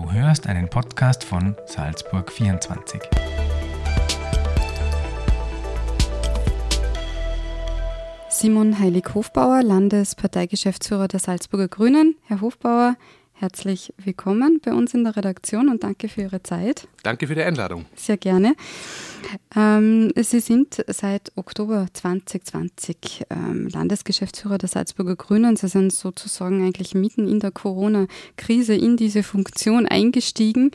Du hörst einen Podcast von Salzburg 24. Simon Heilig-Hofbauer, Landesparteigeschäftsführer der Salzburger Grünen. Herr Hofbauer, herzlich willkommen bei uns in der Redaktion und danke für Ihre Zeit. Danke für die Einladung. Sehr gerne. Ähm, Sie sind seit Oktober 2020 ähm, Landesgeschäftsführer der Salzburger Grünen. Sie sind sozusagen eigentlich mitten in der Corona-Krise in diese Funktion eingestiegen.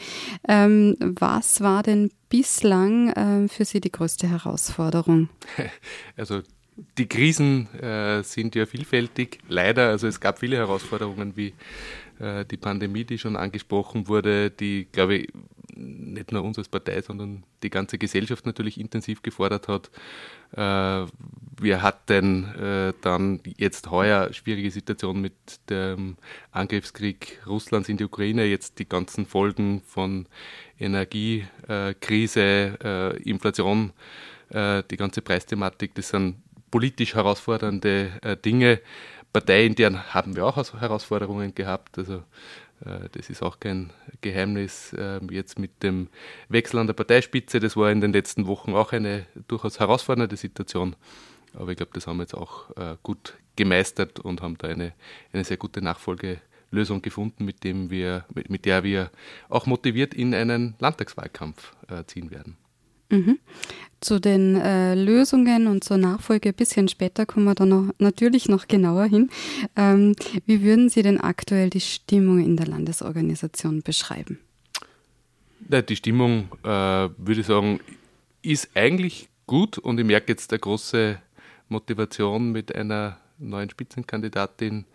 Ähm, was war denn bislang äh, für Sie die größte Herausforderung? Also die Krisen äh, sind ja vielfältig, leider. Also es gab viele Herausforderungen wie äh, die Pandemie, die schon angesprochen wurde, die, glaube ich, nicht nur uns als Partei, sondern die ganze Gesellschaft natürlich intensiv gefordert hat. Äh, wir hatten äh, dann jetzt heuer schwierige Situation mit dem Angriffskrieg Russlands in die Ukraine, jetzt die ganzen Folgen von Energiekrise, Inflation, die ganze Preisthematik, das sind politisch herausfordernde Dinge. Parteiintern haben wir auch Herausforderungen gehabt. Also äh, das ist auch kein Geheimnis. Ähm, jetzt mit dem Wechsel an der Parteispitze, das war in den letzten Wochen auch eine durchaus herausfordernde Situation. Aber ich glaube, das haben wir jetzt auch äh, gut gemeistert und haben da eine, eine sehr gute Nachfolgelösung gefunden, mit, dem wir, mit, mit der wir auch motiviert in einen Landtagswahlkampf äh, ziehen werden. Mhm. Zu den äh, Lösungen und zur Nachfolge ein bisschen später kommen wir da noch, natürlich noch genauer hin. Ähm, wie würden Sie denn aktuell die Stimmung in der Landesorganisation beschreiben? Ja, die Stimmung, äh, würde ich sagen, ist eigentlich gut und ich merke jetzt eine große Motivation mit einer neuen Spitzenkandidatin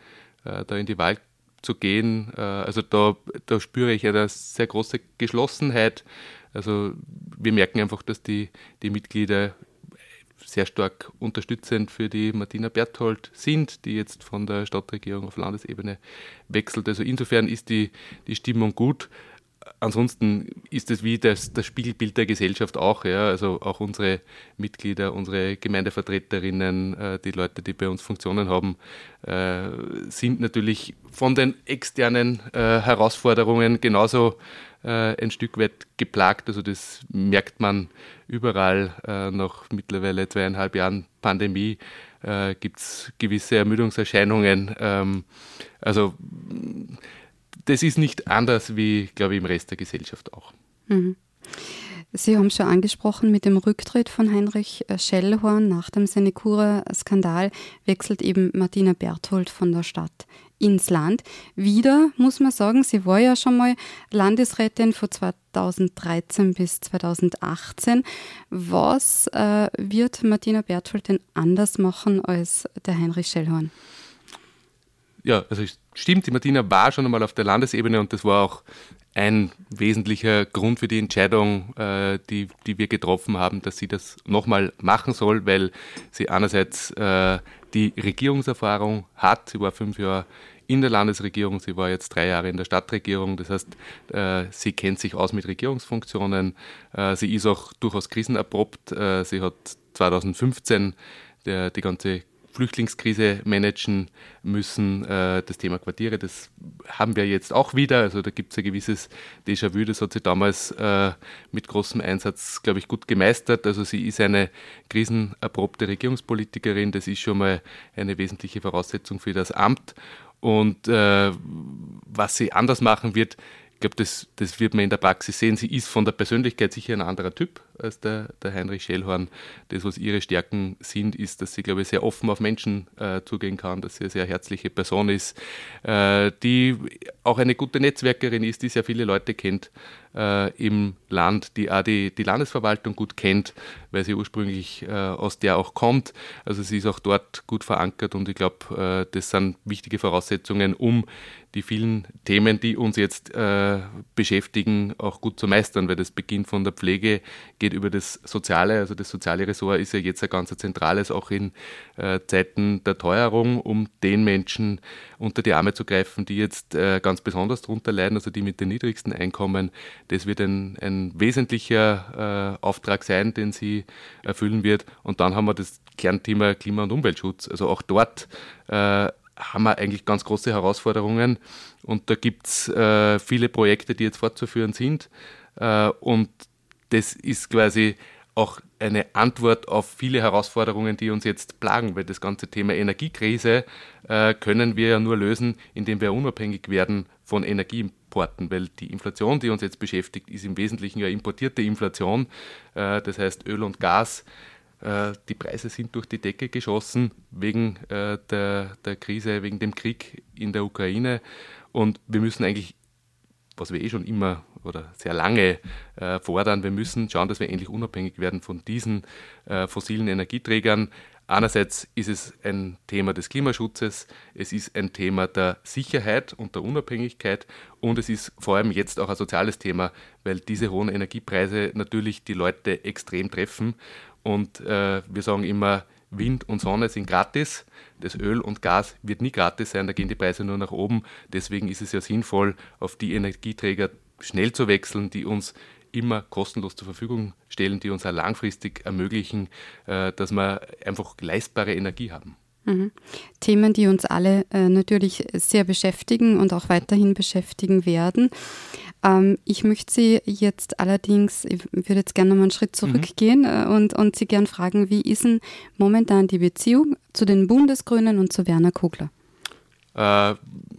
äh, da in die Wahl zu gehen. Äh, also da, da spüre ich eine sehr große Geschlossenheit also wir merken einfach, dass die, die Mitglieder sehr stark unterstützend für die Martina Berthold sind, die jetzt von der Stadtregierung auf Landesebene wechselt. Also insofern ist die, die Stimmung gut. Ansonsten ist es wie das, das Spiegelbild der Gesellschaft auch. Ja? Also auch unsere Mitglieder, unsere Gemeindevertreterinnen, äh, die Leute, die bei uns Funktionen haben, äh, sind natürlich von den externen äh, Herausforderungen genauso äh, ein Stück weit geplagt. Also das merkt man überall. Äh, nach mittlerweile zweieinhalb Jahren Pandemie äh, gibt es gewisse Ermüdungserscheinungen. Ähm, also das ist nicht anders wie, glaube ich, im Rest der Gesellschaft auch. Mhm. Sie haben schon angesprochen, mit dem Rücktritt von Heinrich äh, Schellhorn nach dem Senecura-Skandal wechselt eben Martina Berthold von der Stadt ins Land. Wieder muss man sagen, sie war ja schon mal Landesrätin von 2013 bis 2018. Was äh, wird Martina Berthold denn anders machen als der Heinrich Schellhorn? Ja, also stimmt, die Martina war schon einmal auf der Landesebene und das war auch ein wesentlicher Grund für die Entscheidung, äh, die, die wir getroffen haben, dass sie das nochmal machen soll, weil sie einerseits äh, die Regierungserfahrung hat. Sie war fünf Jahre in der Landesregierung, sie war jetzt drei Jahre in der Stadtregierung. Das heißt, äh, sie kennt sich aus mit Regierungsfunktionen. Sie ist auch durchaus krisenerprobt. Äh, sie hat 2015 der, die ganze Flüchtlingskrise managen müssen. Äh, das Thema Quartiere, das haben wir jetzt auch wieder. Also da gibt es ein gewisses Déjà-vu, das hat sie damals äh, mit großem Einsatz, glaube ich, gut gemeistert. Also sie ist eine krisenerprobte Regierungspolitikerin. Das ist schon mal eine wesentliche Voraussetzung für das Amt. Und äh, was sie anders machen wird, ich glaube, das, das wird man in der Praxis sehen. Sie ist von der Persönlichkeit sicher ein anderer Typ als der, der Heinrich Schellhorn. Das, was ihre Stärken sind, ist, dass sie, glaube ich, sehr offen auf Menschen äh, zugehen kann, dass sie eine sehr herzliche Person ist, äh, die auch eine gute Netzwerkerin ist, die sehr viele Leute kennt äh, im Land, die auch die, die Landesverwaltung gut kennt, weil sie ursprünglich äh, aus der auch kommt. Also sie ist auch dort gut verankert und ich glaube, äh, das sind wichtige Voraussetzungen, um die vielen Themen, die uns jetzt äh, beschäftigen, auch gut zu meistern, weil das beginnt von der Pflege, geht über das Soziale. Also das soziale Ressort ist ja jetzt ein ganz zentrales, auch in äh, Zeiten der Teuerung, um den Menschen unter die Arme zu greifen, die jetzt äh, ganz besonders darunter leiden, also die mit den niedrigsten Einkommen. Das wird ein, ein wesentlicher äh, Auftrag sein, den sie erfüllen wird. Und dann haben wir das Kernthema Klima- und Umweltschutz. Also auch dort äh, haben wir eigentlich ganz große Herausforderungen und da gibt es äh, viele Projekte, die jetzt fortzuführen sind. Äh, und das ist quasi auch eine Antwort auf viele Herausforderungen, die uns jetzt plagen, weil das ganze Thema Energiekrise äh, können wir ja nur lösen, indem wir unabhängig werden von Energieimporten, weil die Inflation, die uns jetzt beschäftigt, ist im Wesentlichen ja importierte Inflation, äh, das heißt Öl und Gas. Äh, die Preise sind durch die Decke geschossen wegen äh, der, der Krise, wegen dem Krieg in der Ukraine und wir müssen eigentlich was wir eh schon immer oder sehr lange äh, fordern. Wir müssen schauen, dass wir endlich unabhängig werden von diesen äh, fossilen Energieträgern. Einerseits ist es ein Thema des Klimaschutzes, es ist ein Thema der Sicherheit und der Unabhängigkeit und es ist vor allem jetzt auch ein soziales Thema, weil diese hohen Energiepreise natürlich die Leute extrem treffen. Und äh, wir sagen immer, Wind und Sonne sind gratis. Das Öl und Gas wird nie gratis sein, da gehen die Preise nur nach oben. Deswegen ist es ja sinnvoll, auf die Energieträger schnell zu wechseln, die uns immer kostenlos zur Verfügung stellen, die uns auch langfristig ermöglichen, äh, dass wir einfach leistbare Energie haben. Mhm. Themen, die uns alle äh, natürlich sehr beschäftigen und auch weiterhin beschäftigen werden. Ähm, ich möchte Sie jetzt allerdings, ich würde jetzt gerne noch einen Schritt mhm. zurückgehen mhm. und, und Sie gerne fragen, wie ist denn momentan die Beziehung zu den Bundesgrünen und zu Werner Kugler? Äh,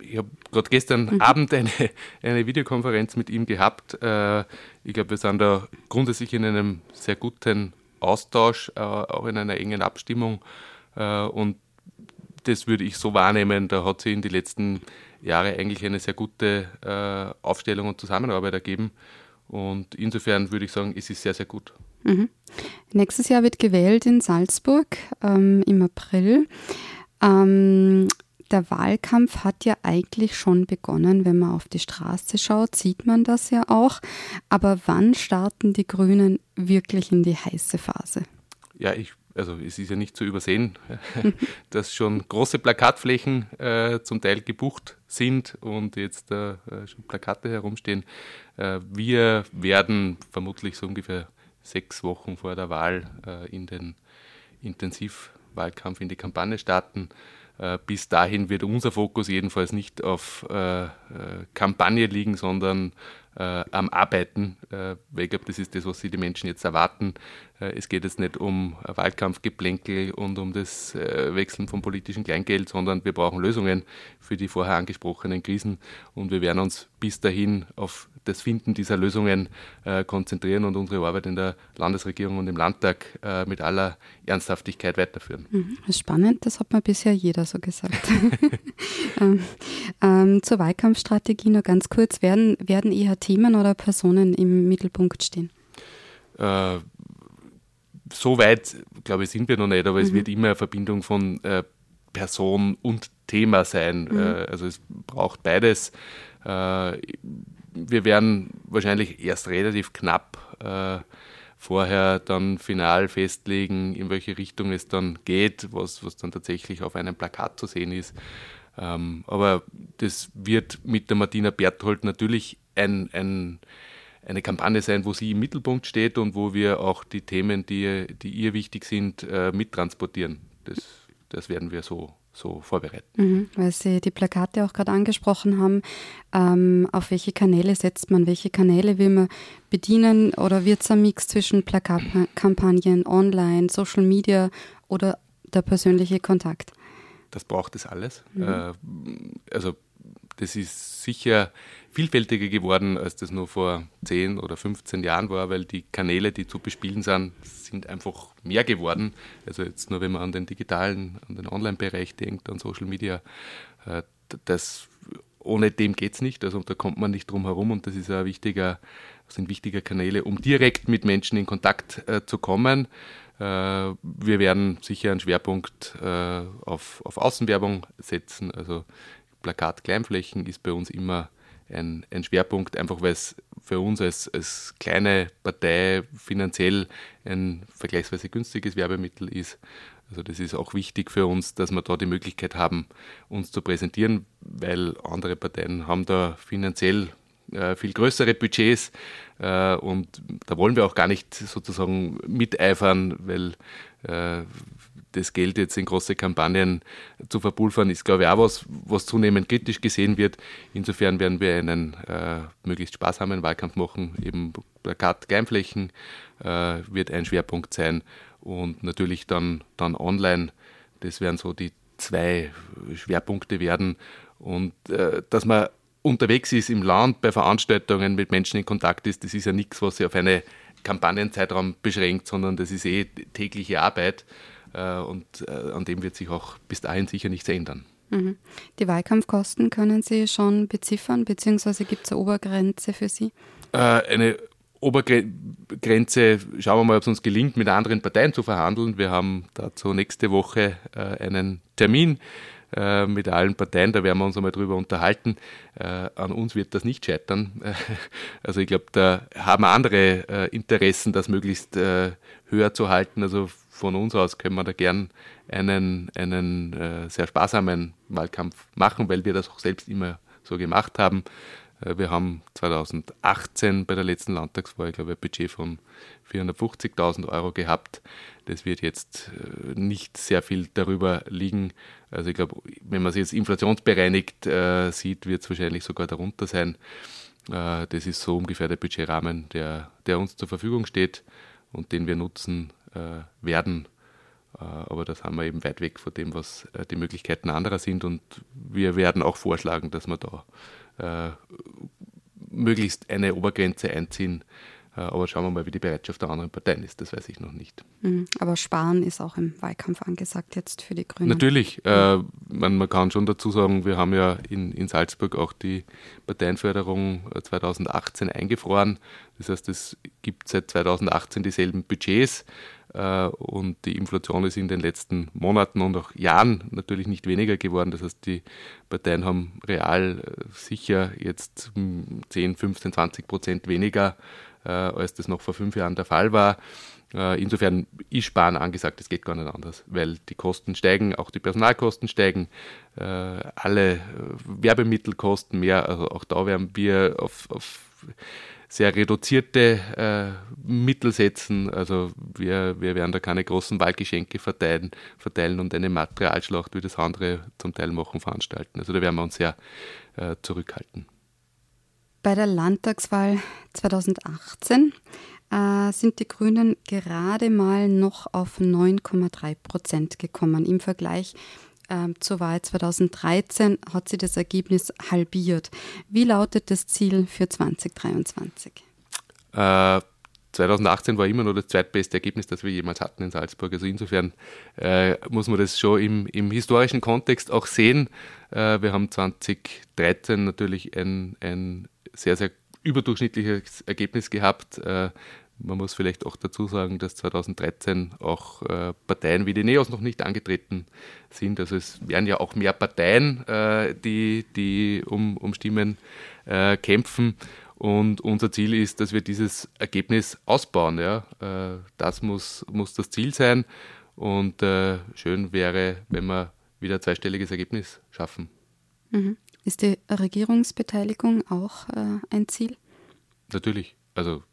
ich habe gerade gestern mhm. Abend eine, eine Videokonferenz mit ihm gehabt. Äh, ich glaube, wir sind da grundsätzlich in einem sehr guten Austausch, äh, auch in einer engen Abstimmung. Äh, und das würde ich so wahrnehmen. Da hat sie in den letzten Jahren eigentlich eine sehr gute äh, Aufstellung und Zusammenarbeit ergeben. Und insofern würde ich sagen, es ist sehr, sehr gut. Mhm. Nächstes Jahr wird gewählt in Salzburg ähm, im April. Ähm, der Wahlkampf hat ja eigentlich schon begonnen. Wenn man auf die Straße schaut, sieht man das ja auch. Aber wann starten die Grünen wirklich in die heiße Phase? Ja, ich, also es ist ja nicht zu übersehen, dass schon große Plakatflächen äh, zum Teil gebucht sind und jetzt äh, schon Plakate herumstehen. Äh, wir werden vermutlich so ungefähr sechs Wochen vor der Wahl äh, in den Intensivwahlkampf, in die Kampagne starten. Äh, bis dahin wird unser Fokus jedenfalls nicht auf äh, Kampagne liegen, sondern am Arbeiten, weil ich glaube, das ist das, was sich die Menschen jetzt erwarten. es geht jetzt nicht um Wahlkampfgeplänkel und um das Wechseln von politischem Kleingeld, sondern wir brauchen Lösungen für die vorher angesprochenen Krisen und wir werden uns bis dahin auf das Finden dieser Lösungen äh, konzentrieren und unsere Arbeit in der Landesregierung und im Landtag äh, mit aller Ernsthaftigkeit weiterführen. Mhm, das spannend, das hat mir bisher jeder so gesagt. ähm, ähm, zur Wahlkampfstrategie nur ganz kurz. Werden, werden eher Themen oder Personen im Mittelpunkt stehen? Äh, so weit, glaube ich, sind wir noch nicht, aber mhm. es wird immer eine Verbindung von äh, Person und Thema sein. Mhm. Äh, also es braucht beides. Wir werden wahrscheinlich erst relativ knapp äh, vorher dann final festlegen, in welche Richtung es dann geht, was, was dann tatsächlich auf einem Plakat zu sehen ist. Ähm, aber das wird mit der Martina Berthold natürlich ein, ein, eine Kampagne sein, wo sie im Mittelpunkt steht und wo wir auch die Themen, die, die ihr wichtig sind, äh, mittransportieren. Das, das werden wir so so vorbereiten. Mhm, weil Sie die Plakate auch gerade angesprochen haben. Ähm, auf welche Kanäle setzt man? Welche Kanäle will man bedienen? Oder wird es ein Mix zwischen Plakatkampagnen, Online, Social Media oder der persönliche Kontakt? Das braucht es alles. Mhm. Äh, also das ist sicher vielfältiger geworden, als das nur vor 10 oder 15 Jahren war, weil die Kanäle, die zu bespielen sind, sind einfach mehr geworden. Also jetzt nur, wenn man an den digitalen, an den Online-Bereich denkt, an Social Media, äh, das, ohne dem geht es nicht. Also da kommt man nicht drum herum und das ist ein wichtiger, sind wichtige Kanäle, um direkt mit Menschen in Kontakt äh, zu kommen. Äh, wir werden sicher einen Schwerpunkt auf, auf Außenwerbung setzen. Also Plakat Kleinflächen ist bei uns immer ein, ein Schwerpunkt, einfach weil es für uns als, als kleine Partei finanziell ein vergleichsweise günstiges Werbemittel ist. Also das ist auch wichtig für uns, dass wir da die Möglichkeit haben, uns zu präsentieren, weil andere Parteien haben da finanziell äh, viel größere Budgets äh, und da wollen wir auch gar nicht sozusagen miteifern, weil äh, das Geld jetzt in große Kampagnen zu verpulvern, ist, glaube ich, auch was, was zunehmend kritisch gesehen wird. Insofern werden wir einen äh, möglichst sparsamen Wahlkampf machen. Eben Plakat, Kleinflächen äh, wird ein Schwerpunkt sein und natürlich dann, dann online. Das werden so die zwei Schwerpunkte werden. Und äh, dass man unterwegs ist im Land, bei Veranstaltungen mit Menschen in Kontakt ist, das ist ja nichts, was sich auf einen Kampagnenzeitraum beschränkt, sondern das ist eh tägliche Arbeit. Äh, und äh, an dem wird sich auch bis dahin sicher nichts ändern. Mhm. Die Wahlkampfkosten können Sie schon beziffern, beziehungsweise gibt es eine Obergrenze für Sie? Äh, eine Obergrenze, schauen wir mal, ob es uns gelingt, mit anderen Parteien zu verhandeln. Wir haben dazu nächste Woche einen Termin mit allen Parteien, da werden wir uns einmal drüber unterhalten. an uns wird das nicht scheitern. also ich glaube, da haben andere Interessen, das möglichst höher zu halten. Also von uns aus können wir da gern einen, einen äh, sehr sparsamen Wahlkampf machen, weil wir das auch selbst immer so gemacht haben. Äh, wir haben 2018 bei der letzten Landtagswahl, ich glaube, ein Budget von 450.000 Euro gehabt. Das wird jetzt äh, nicht sehr viel darüber liegen. Also ich glaube, wenn man es jetzt inflationsbereinigt äh, sieht, wird es wahrscheinlich sogar darunter sein. Äh, das ist so ungefähr der Budgetrahmen, der, der uns zur Verfügung steht und den wir nutzen äh, werden. Äh, aber das haben wir eben weit weg von dem, was äh, die Möglichkeiten anderer sind. Und wir werden auch vorschlagen, dass wir da möglichst eine Obergrenze einziehen. Aber schauen wir mal, wie die Bereitschaft der anderen Parteien ist. Das weiß ich noch nicht. Mhm. Aber Sparen ist auch im Wahlkampf angesagt jetzt für die Grünen. Natürlich. Äh, man, man, kann schon dazu sagen, wir haben ja in, in Salzburg auch die Parteienförderung 2018 eingefroren. Das heißt, es gibt seit 2018 dieselben Budgets. Äh, und die Inflation ist in den letzten Monaten und auch Jahren natürlich nicht weniger geworden. Das heißt, die Parteien haben real äh, sicher jetzt 10, 15, 20 Prozent weniger, äh, als das noch vor fünf Jahren der Fall war. Insofern ist Sparen angesagt, es geht gar nicht anders, weil die Kosten steigen, auch die Personalkosten steigen, alle Werbemittel kosten mehr, also auch da werden wir auf, auf sehr reduzierte äh, Mittel setzen. Also wir, wir werden da keine großen Wahlgeschenke verteilen, verteilen und eine Materialschlacht, wie das andere zum Teil machen, veranstalten. Also da werden wir uns sehr äh, zurückhalten. Bei der Landtagswahl 2018 äh, sind die Grünen gerade mal noch auf 9,3 Prozent gekommen. Im Vergleich ähm, zur Wahl 2013 hat sie das Ergebnis halbiert. Wie lautet das Ziel für 2023? Äh, 2018 war immer noch das zweitbeste Ergebnis, das wir jemals hatten in Salzburg. Also insofern äh, muss man das schon im, im, historischen Kontext auch sehen. Äh, wir haben 2013 natürlich ein, ein sehr, sehr überdurchschnittliches Ergebnis gehabt. Man muss vielleicht auch dazu sagen, dass 2013 auch äh, Parteien wie die NEOS noch nicht angetreten sind. Also es werden ja auch mehr Parteien, äh, die, die um, um Stimmen äh, kämpfen. Und unser Ziel ist, dass wir dieses Ergebnis ausbauen. Ja? Äh, das muss, muss das Ziel sein. Und äh, schön wäre, wenn wir wieder ein zweistelliges Ergebnis schaffen. Mhm. Ist die Regierungsbeteiligung auch äh, ein Ziel? Natürlich. Also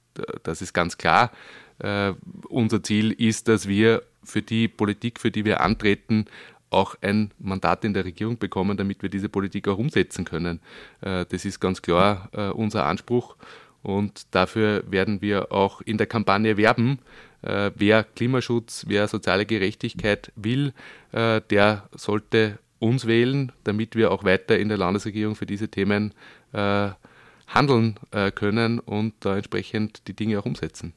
das ist ganz klar. Äh, unser Ziel ist, dass wir für die Politik, für die wir antreten, auch ein Mandat in der Regierung bekommen, damit wir diese Politik auch umsetzen können. Äh, das ist ganz klar äh, unser Anspruch und dafür werden wir auch in der Kampagne werben. Wer Klimaschutz, wer soziale Gerechtigkeit will, der sollte uns wählen, damit wir auch weiter in der Landesregierung für diese Themen äh, handeln äh, können und da entsprechend die Dinge auch umsetzen.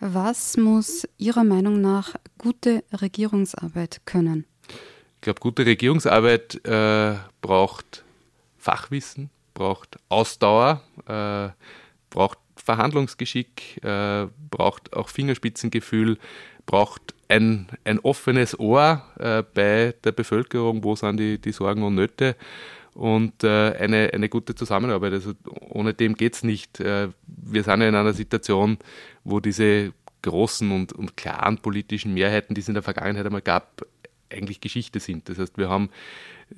Was muss Ihrer Meinung nach gute Regierungsarbeit können? Ich glaube, gute Regierungsarbeit äh, braucht Fachwissen, braucht Ausdauer, äh, braucht Verhandlungsgeschick, äh, braucht auch Fingerspitzengefühl, braucht ein, ein offenes Ohr äh, bei der Bevölkerung, wo sind die, die Sorgen und Nöte und äh, eine, eine gute Zusammenarbeit. Also ohne dem geht es nicht. Äh, wir sind ja in einer Situation, wo diese großen und, und klaren politischen Mehrheiten, die es in der Vergangenheit einmal gab, eigentlich Geschichte sind. Das heißt, wir haben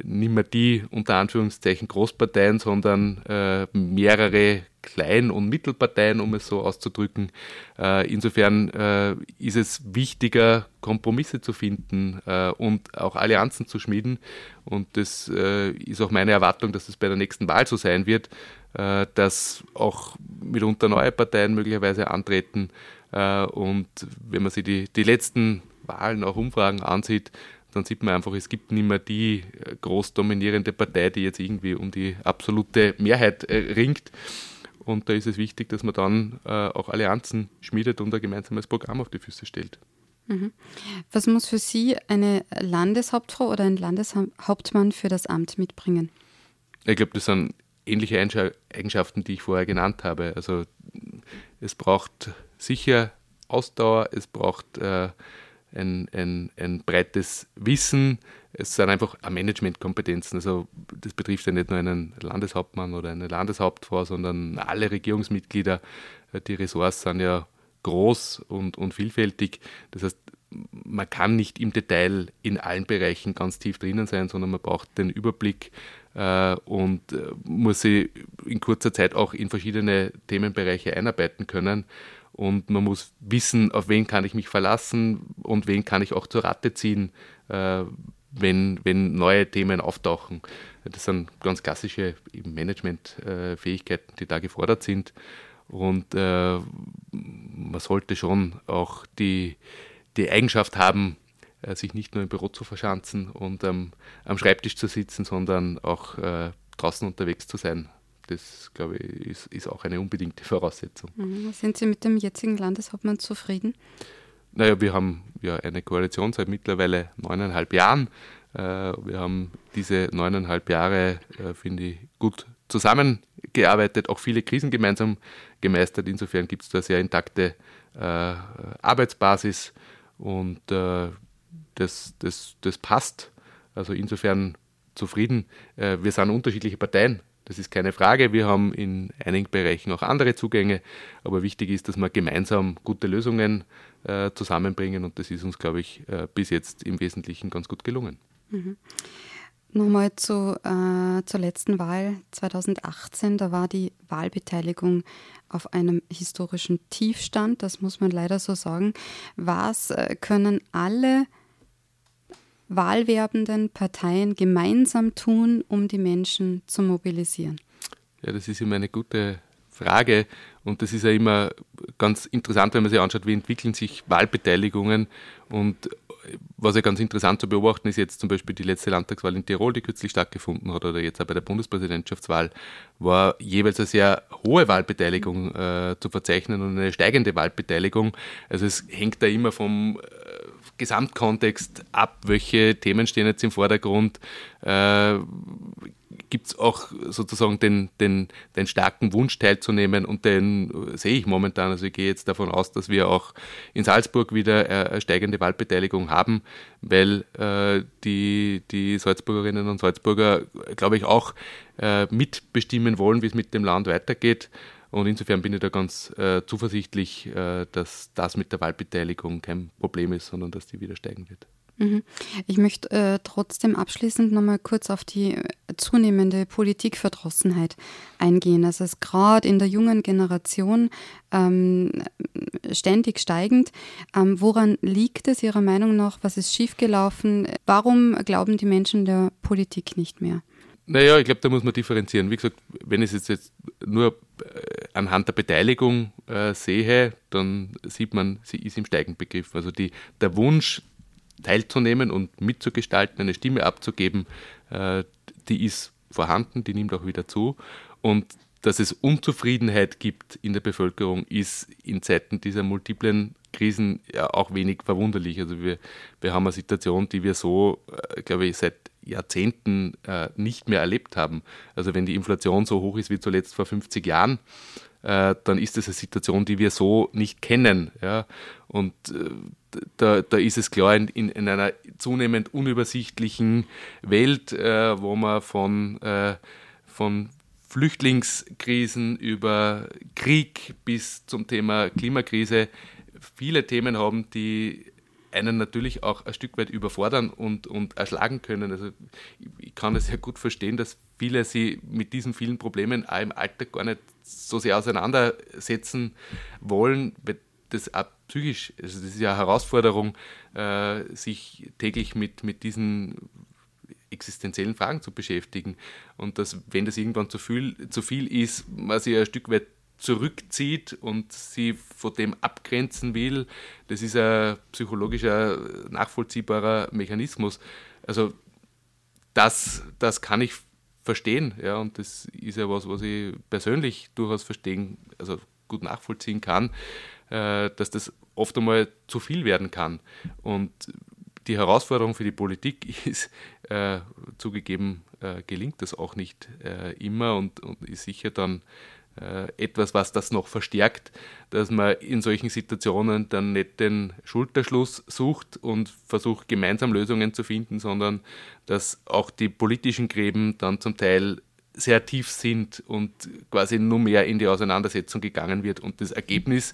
nicht mehr die unter Anführungszeichen Großparteien, sondern äh, mehrere Klein- und Mittelparteien, um es so auszudrücken. Äh, insofern äh, ist es wichtiger, Kompromisse zu finden äh, und auch Allianzen zu schmieden. Und das äh, ist auch meine Erwartung, dass es bei der nächsten Wahl so sein wird, äh, dass auch mitunter neue Parteien möglicherweise antreten. und wenn man sich die, die letzten Wahlen, auch Umfragen ansieht, dann sieht man einfach, es gibt nicht mehr die äh, groß dominierende Partei, die jetzt irgendwie um die absolute Mehrheit äh, ringt. Und da ist es wichtig, dass man dann äh, auch Allianzen schmiedet und ein gemeinsames Programm auf die Füße stellt. Mhm. Was muss für Sie eine Landeshauptfrau oder ein Landeshauptmann für das Amt mitbringen? Ich glaube, das sind ähnliche Eigenschaften, die ich vorher genannt habe. Also es braucht sicher Ausdauer, es braucht äh, ein, ein, ein breites Wissen. Es sind einfach Managementkompetenzen. Also das betrifft ja nicht nur einen Landeshauptmann oder eine Landeshauptfrau, sondern alle Regierungsmitglieder. Die Ressorts sind ja groß und, und vielfältig. Das heißt, man kann nicht im Detail in allen Bereichen ganz tief drinnen sein, sondern man braucht den Überblick äh, und äh, muss sich in kurzer Zeit auch in verschiedene Themenbereiche einarbeiten können und man muss wissen, auf wen kann ich mich verlassen und wen kann ich auch zur Ratte ziehen, äh, wenn, wenn neue Themen auftauchen. Das sind ganz klassische Managementfähigkeiten, die da gefordert sind. Und äh, man sollte schon auch die, die Eigenschaft haben, äh, sich nicht nur im Büro zu verschanzen und ähm, am Schreibtisch zu sitzen, sondern auch äh, draußen unterwegs zu sein das, glaube ich, ist, ist auch eine unbedingte Voraussetzung. Mhm. Sind Sie mit dem jetzigen Landeshauptmann zufrieden? Naja, wir haben ja eine Koalition seit mittlerweile neuneinhalb Jahren. Äh, wir haben diese neuneinhalb Jahre, äh, finde ich, gut zusammengearbeitet, auch viele Krisen gemeinsam gemeistert. Insofern gibt es da sehr intakte äh, Arbeitsbasis und das, das, das passt. Also insofern zufrieden. wir sind unterschiedliche Parteien das ist keine Frage. Wir haben in einigen Bereichen auch andere Zugänge, aber wichtig ist, dass wir gemeinsam gute Lösungen äh, zusammenbringen und das ist uns, glaube ich, äh, bis jetzt im Wesentlichen ganz gut gelungen. Mhm. Nochmal zu, äh, zur letzten Wahl 2018. Da war die Wahlbeteiligung auf einem historischen Tiefstand, das muss man leider so sagen. Was äh, können alle wahlwerbenden Parteien gemeinsam tun, um die Menschen zu mobilisieren? Ja, das ist immer eine gute Frage und das ist ja immer ganz interessant, wenn man sich anschaut, wie entwickeln sich Wahlbeteiligungen und was ja ganz interessant zu beobachten ist jetzt zum Beispiel die letzte Landtagswahl in Tirol, die kürzlich stattgefunden hat, oder jetzt auch bei der Bundespräsidentschaftswahl, war jeweils eine sehr hohe Wahlbeteiligung äh, zu verzeichnen und eine steigende Wahlbeteiligung. Also es hängt da immer vom äh, Gesamtkontext ab, welche Themen stehen jetzt im Vordergrund. Äh, Gibt es auch sozusagen den, den, den starken Wunsch teilzunehmen und den sehe ich momentan. Also ich gehe jetzt davon aus, dass wir auch in Salzburg wieder eine steigende Wahlbeteiligung haben, weil äh, die, die Salzburgerinnen und Salzburger, glaube ich, auch äh, mitbestimmen wollen, wie es mit dem Land weitergeht. Und insofern bin ich da ganz äh, zuversichtlich, äh, dass das mit der Wahlbeteiligung kein Problem ist, sondern dass die wieder steigen wird. Mhm. Ich möchte äh, trotzdem abschließend nochmal kurz auf die zunehmende Politikverdrossenheit eingehen. Also es ist gerade in der jungen Generation ähm, ständig steigend. Ähm, woran liegt es Ihrer Meinung nach? Was ist schiefgelaufen? Warum glauben die Menschen der Politik nicht mehr? Naja, ich glaube, da muss man differenzieren. Wie gesagt, wenn es jetzt nur äh, anhand der Beteiligung äh, sehe, dann sieht man, sie ist im steigenden Begriff. Also die, der Wunsch, teilzunehmen und mitzugestalten, eine Stimme abzugeben, äh, die ist vorhanden, die nimmt auch wieder zu. Und dass es Unzufriedenheit gibt in der Bevölkerung, ist in Zeiten dieser multiplen Krisen ja auch wenig verwunderlich. Also wir, wir haben eine Situation, die wir so, äh, glaube ich, seit Jahrzehnten äh, nicht mehr erlebt haben. Also wenn die Inflation so hoch ist wie zuletzt vor 50 Jahren, äh, dann ist das eine Situation, die wir so nicht kennen. Ja? Und äh, da, da ist es klar, in, in einer zunehmend unübersichtlichen Welt, äh, wo man von, äh, von Flüchtlingskrisen über Krieg bis zum Thema Klimakrise viele Themen haben, die einen natürlich auch ein Stück weit überfordern und, und erschlagen können. Also ich kann es sehr gut verstehen, dass viele sie mit diesen vielen Problemen auch im Alltag gar nicht so sehr auseinandersetzen wollen, das auch psychisch, also das ist ja eine Herausforderung, äh, sich täglich mit, mit diesen existenziellen Fragen zu beschäftigen. Und dass, wenn das irgendwann zu viel, zu viel ist, man sich ein Stück weit zurückzieht und sie von dem abgrenzen will, das ist ein psychologischer, nachvollziehbarer Mechanismus. Also das, das kann ich verstehen, ja, und das ist ja was, was ich persönlich durchaus verstehen, also gut nachvollziehen kann, äh, dass das oft einmal zu viel werden kann. Und die Herausforderung für die Politik ist, äh, zugegeben, äh, gelingt das auch nicht äh, immer und, und, ist sicher dann etwas, was das noch verstärkt, dass man in solchen Situationen dann nicht den Schulterschluss sucht und versucht, gemeinsam Lösungen zu finden, sondern dass auch die politischen Gräben dann zum Teil sehr tief sind und quasi nur mehr in die Auseinandersetzung gegangen wird. Und das Ergebnis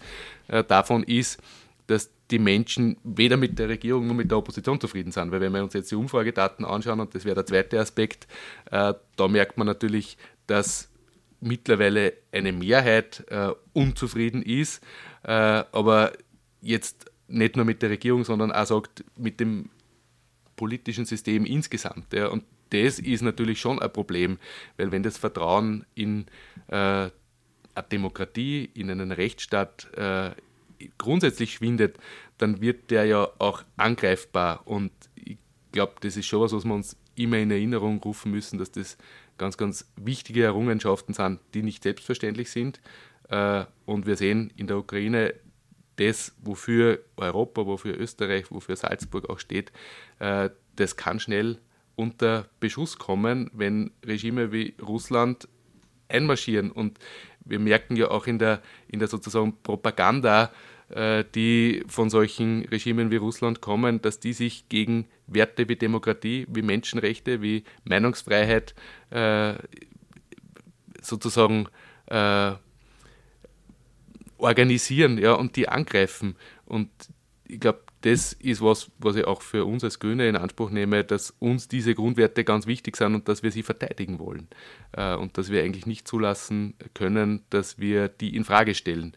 äh, davon ist, dass die Menschen weder mit der Regierung noch mit der Opposition zufrieden sind. Weil wenn wir uns jetzt die Umfragedaten anschauen, und das wäre der zweite Aspekt, äh, da merkt man natürlich, dass mittlerweile eine Mehrheit äh, unzufrieden ist, äh, aber jetzt nicht nur mit der Regierung, sondern auch sagt, mit dem politischen System insgesamt. Ja. Und das ist natürlich schon ein Problem, weil wenn das Vertrauen in äh, eine Demokratie, in einen Rechtsstaat äh, grundsätzlich schwindet, dann wird der ja auch angreifbar. Und ich glaube, das ist schon was, was wir uns immer in Erinnerung rufen müssen, dass das ganz, ganz wichtige Errungenschaften sind, die nicht selbstverständlich sind. Äh, und wir sehen in der Ukraine das, wofür Europa, wofür Österreich, wofür Salzburg auch steht, äh, das kann schnell unter Beschuss kommen, wenn Regime wie Russland einmarschieren. Und wir merken ja auch in der, in der sozusagen Propaganda, die von solchen Regimen wie Russland kommen, dass die sich gegen Werte wie Demokratie, wie Menschenrechte, wie Meinungsfreiheit äh, sozusagen äh, organisieren ja, und die angreifen. Und ich glaube, das ist was, was ich auch für uns als Grüne in Anspruch nehme, dass uns diese Grundwerte ganz wichtig sind und dass wir sie verteidigen wollen. Äh, und dass wir eigentlich nicht zulassen können, dass wir die in Frage stellen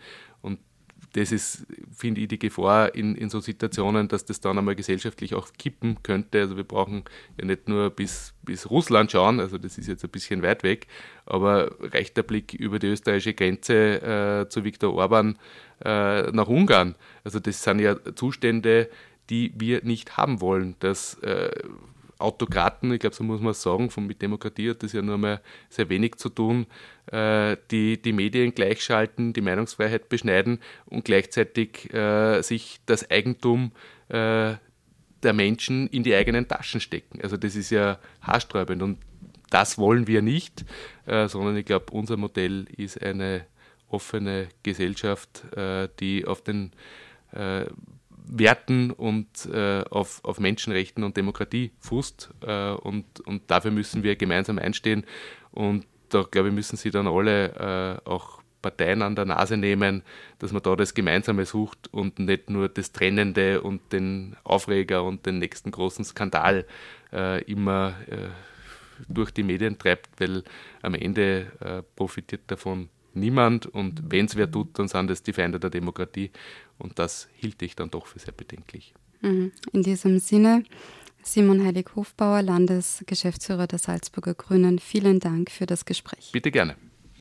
das ist, finde ich, die Gefahr in, in so Situationen, dass das dann einmal gesellschaftlich auch kippen könnte. Also wir brauchen ja nicht nur bis, bis Russland schauen, also das ist jetzt ein bisschen weit weg, aber reicht der Blick über die österreichische Grenze äh, zu Viktor Orban äh, nach Ungarn. Also das sind ja Zustände, die wir nicht haben wollen, dass äh, Autokraten, ich glaube, so muss man sagen, von, mit Demokratie hat das ja nur mal sehr wenig zu tun, äh, die die Medien gleichschalten, die Meinungsfreiheit beschneiden und gleichzeitig äh, sich das Eigentum äh, der Menschen in die eigenen Taschen stecken. Also das ist ja haarsträubend und das wollen wir nicht, äh, sondern ich glaube, unser Modell ist eine offene Gesellschaft, äh, die auf den äh, Werten und äh, auf, auf Menschenrechten und Demokratie fußt. Äh, und, und dafür müssen wir gemeinsam einstehen. Und da, glaube ich, müssen sie dann alle äh, auch Parteien an der Nase nehmen, dass man da das Gemeinsame sucht und nicht nur das Trennende und den Aufreger und den nächsten großen Skandal äh, immer äh, durch die Medien treibt, weil am Ende äh, profitiert davon niemand und wenn es wer tut, dann sind es die Feinde der Demokratie und das hielt ich dann doch für sehr bedenklich. Mhm. In diesem Sinne, Simon Heilig-Hofbauer, Landesgeschäftsführer der Salzburger Grünen, vielen Dank für das Gespräch. Bitte gerne.